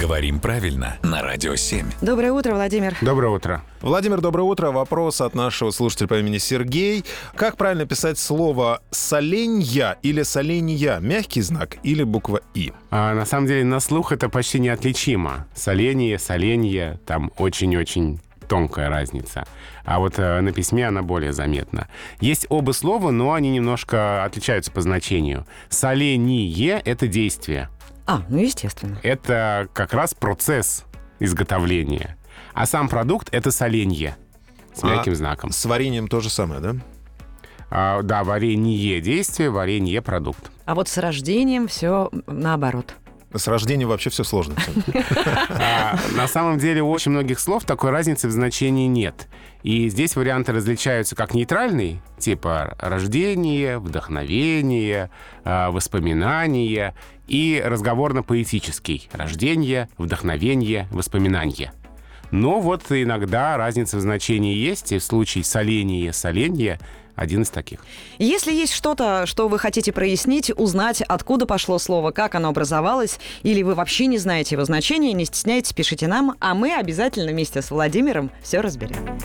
Говорим правильно на Радио 7. Доброе утро, Владимир. Доброе утро. Владимир, доброе утро. Вопрос от нашего слушателя по имени Сергей. Как правильно писать слово «соленья» или «соленья»? Мягкий знак или буква «и»? А, на самом деле на слух это почти неотличимо. Соленье, соленье, там очень-очень тонкая разница. А вот э, на письме она более заметна. Есть оба слова, но они немножко отличаются по значению. Соление — это действие. А, ну естественно. Это как раз процесс изготовления. А сам продукт — это соленье с мягким А знаком. С вареньем то же самое, да? А, да, варенье — действие, варенье — продукт. А вот с рождением все наоборот. С рождением вообще все сложно. А, на самом деле у очень многих слов такой разницы в значении нет. И здесь варианты различаются как нейтральный, типа рождение, вдохновение, а, воспоминание, и разговорно-поэтический, рождение, вдохновение, воспоминание. Но вот иногда разница в значении есть, и в случае соления, соленье один из таких. Если есть что-то, что вы хотите прояснить, узнать, откуда пошло слово, как оно образовалось, или вы вообще не знаете его значения, не стесняйтесь, пишите нам, а мы обязательно вместе с Владимиром все разберем.